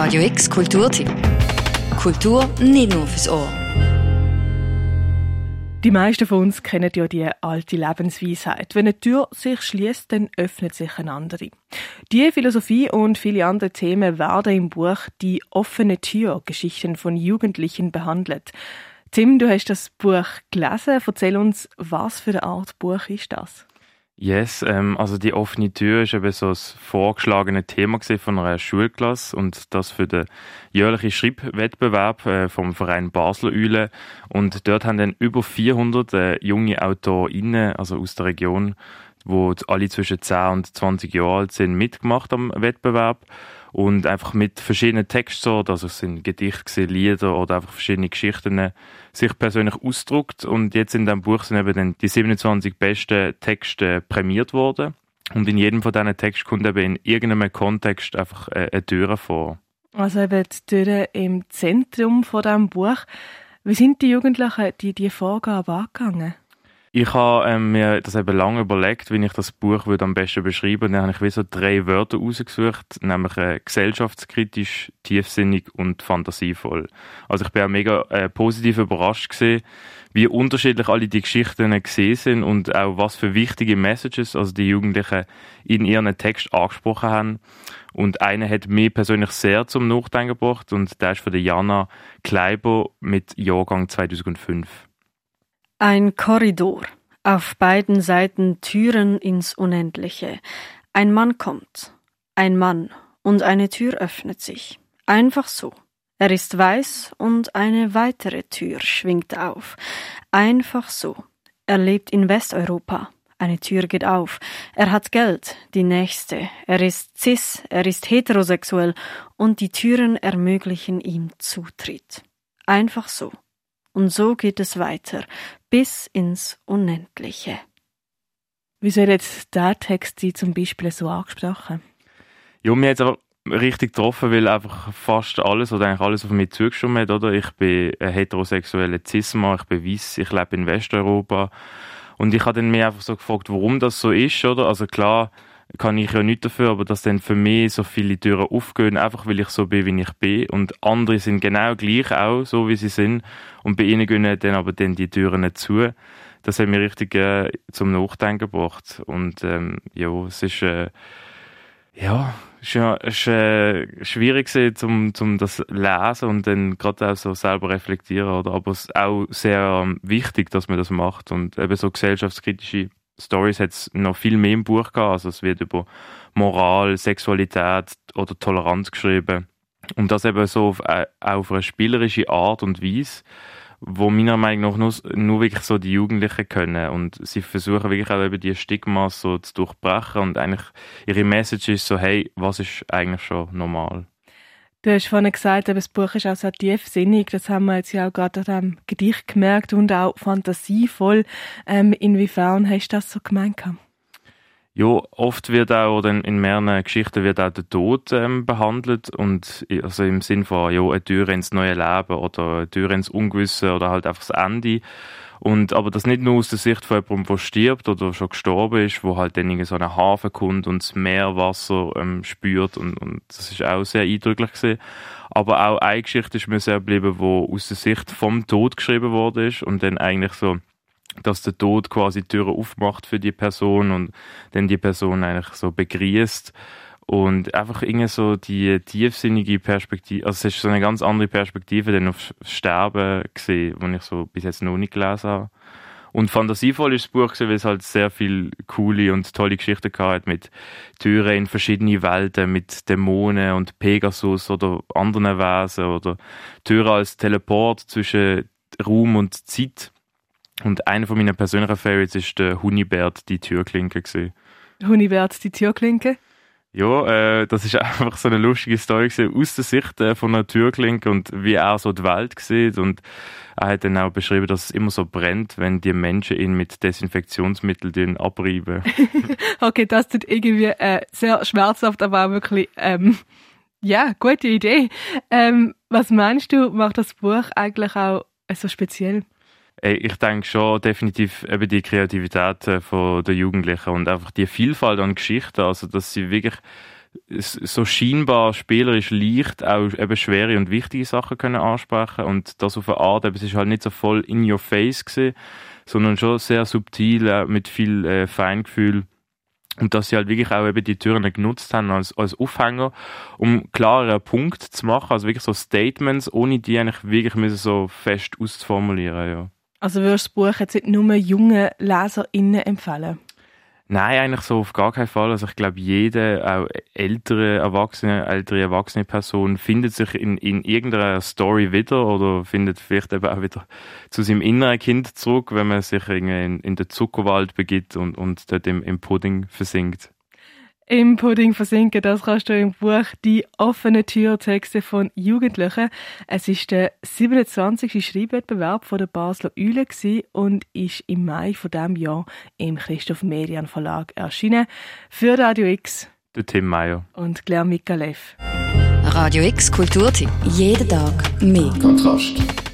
Radio X Kulturtipp. Kultur nicht nur fürs Ohr. Die meisten von uns kennen ja die alte Lebensweisheit. Wenn eine Tür sich schließt, dann öffnet sich eine andere. Die Philosophie und viele andere Themen werden im Buch Die offene Tür Geschichten von Jugendlichen behandelt. Tim, du hast das Buch gelesen. Erzähl uns, was für eine Art Buch ist das? Yes, ähm, also die offene Tür ist eben so das vorgeschlagene Thema von einer Schulklasse und das für den jährlichen Schreibwettbewerb äh, vom Verein Basler Eule. Und dort haben dann über 400 äh, junge AutorInnen, also aus der Region, wo alle zwischen 10 und 20 Jahre alt sind, mitgemacht am Wettbewerb und einfach mit verschiedenen Textsorten, also es sind Gedichte, Lieder oder einfach verschiedene Geschichten, sich persönlich ausdruckt. Und jetzt in diesem Buch sind eben dann die 27 besten Texte prämiert worden. Und in jedem von diesen Texten kommt eben in irgendeinem Kontext einfach eine Tür vor. Also eben die Tür im Zentrum von diesem Buch. Wie sind die Jugendlichen die, die Vorgaben angegangen? Ich habe ähm, mir das eben lange überlegt, wie ich das Buch würde am besten beschreiben würde. Dann habe ich wie so drei Wörter rausgesucht, nämlich äh, gesellschaftskritisch, tiefsinnig und fantasievoll. Also ich bin auch mega äh, positiv überrascht gesehen, wie unterschiedlich alle die Geschichten gesehen sind und auch was für wichtige Messages also die Jugendlichen in ihren Text angesprochen haben. Und eine hat mich persönlich sehr zum Nachdenken gebracht und der ist von der Jana Kleiber mit Jahrgang 2005. Ein Korridor, auf beiden Seiten Türen ins Unendliche. Ein Mann kommt, ein Mann, und eine Tür öffnet sich. Einfach so. Er ist weiß und eine weitere Tür schwingt auf. Einfach so. Er lebt in Westeuropa. Eine Tür geht auf. Er hat Geld, die nächste. Er ist cis, er ist heterosexuell und die Türen ermöglichen ihm Zutritt. Einfach so. Und so geht es weiter, bis ins Unendliche. Wieso hat jetzt der Text Sie zum Beispiel so angesprochen? Ja, mir hat aber richtig getroffen, weil einfach fast alles oder eigentlich alles auf mich zugestimmt hat, oder? Ich bin ein heterosexueller Cis-Mann, ich bin weiss, ich lebe in Westeuropa. Und ich habe dann mir einfach so gefragt, warum das so ist, oder? Also klar, kann ich ja nicht dafür, aber dass dann für mich so viele Türen aufgehen, einfach weil ich so bin, wie ich bin. Und andere sind genau gleich auch, so wie sie sind. Und bei ihnen gehen dann aber dann die Türen nicht zu. Das hat mich richtig äh, zum Nachdenken gebracht. Und ähm, ja, es ist, äh, ja, es ist, äh, schwierig zum, zum das lesen und dann gerade auch so selber reflektieren, oder? Aber es ist auch sehr ähm, wichtig, dass man das macht und eben so gesellschaftskritische Stories hat es noch viel mehr im Buch gehabt. Also es wird über Moral, Sexualität oder Toleranz geschrieben. Und das eben so auf, äh, auf eine spielerische Art und Weise, wo meiner Meinung nach nur, nur wirklich so die Jugendlichen können. Und sie versuchen wirklich auch eben die Stigma so zu durchbrechen und eigentlich ihre Message ist so, hey, was ist eigentlich schon normal? Du hast vorhin gesagt, das Buch ist auch sehr tiefsinnig. Das haben wir jetzt ja auch gerade an diesem Gedicht gemerkt und auch fantasievoll. Ähm, inwiefern hast du das so gemeint? Ja, oft wird auch, oder in mehreren Geschichten wird auch der Tod ähm, behandelt und also im Sinn von, ja, eine Tür ins neue Leben oder eine Tür ins Ungewisse oder halt einfach das Ende. Und, aber das nicht nur aus der Sicht von jemandem, der stirbt oder schon gestorben ist, wo halt dann in so einen Hafen kommt und das Meerwasser ähm, spürt und, und das ist auch sehr eindrücklich gewesen. Aber auch eine Geschichte ist mir sehr geblieben, wo aus der Sicht vom Tod geschrieben worden ist und dann eigentlich so, dass der Tod quasi die Türen aufmacht für die Person und dann die Person eigentlich so begrüßt und einfach irgendwie so die tiefsinnige Perspektive, also es ist so eine ganz andere Perspektive dann auf Sterben gesehen, die ich so bis jetzt noch nicht gelesen habe. Und fantasievoll ist das Buch gewesen, weil es halt sehr viel coole und tolle Geschichten hat mit Türen in verschiedene Welten, mit Dämonen und Pegasus oder anderen Wesen oder Türen als Teleport zwischen Raum und Zeit. Und einer von meinen persönlichen Favorites ist der Hunibert, die Türklinke gewesen. Hunibert, die Türklinke? Ja, äh, das ist einfach so eine lustige Story gewesen, aus der Sicht äh, von einer Türklinke und wie er so die Welt sieht und er hat dann auch beschrieben, dass es immer so brennt, wenn die Menschen ihn mit Desinfektionsmitteln abreiben. okay, das tut irgendwie äh, sehr schmerzhaft, aber auch wirklich, ähm, ja, gute Idee. Ähm, was meinst du, macht das Buch eigentlich auch so speziell? Ich denke schon definitiv eben die Kreativität äh, von der Jugendlichen und einfach die Vielfalt an Geschichten, also dass sie wirklich so scheinbar spielerisch leicht auch eben schwere und wichtige Sachen können ansprechen und das auf eine Art, aber es ist halt nicht so voll in your face gewesen, sondern schon sehr subtil, äh, mit viel äh, Feingefühl. Und dass sie halt wirklich auch eben die Türen genutzt haben als, als Aufhänger, um klarere Punkte zu machen, also wirklich so Statements, ohne die eigentlich wirklich müssen so fest auszuformulieren, ja. Also würdest du das Buch jetzt nicht nur jungen LeserInnen empfehlen? Nein, eigentlich so auf gar keinen Fall. Also ich glaube, jede, auch ältere Erwachsene, ältere erwachsene Person findet sich in, in irgendeiner Story wieder oder findet vielleicht eben auch wieder zu seinem inneren Kind zurück, wenn man sich in, in den Zuckerwald begibt und, und dort im, im Pudding versinkt. Im Pudding versinken, das kannst du im Buch «Die offene Tür» Texte von Jugendlichen. Es ist der 27. Schreibwettbewerb von der Basler Eule und ist im Mai von diesem Jahr im Christoph Median Verlag erschienen. Für Radio X. Der Tim Meyer. Und Claire Mikalev. Radio X Kulturtipp. Jeden Tag mehr. Kontrast.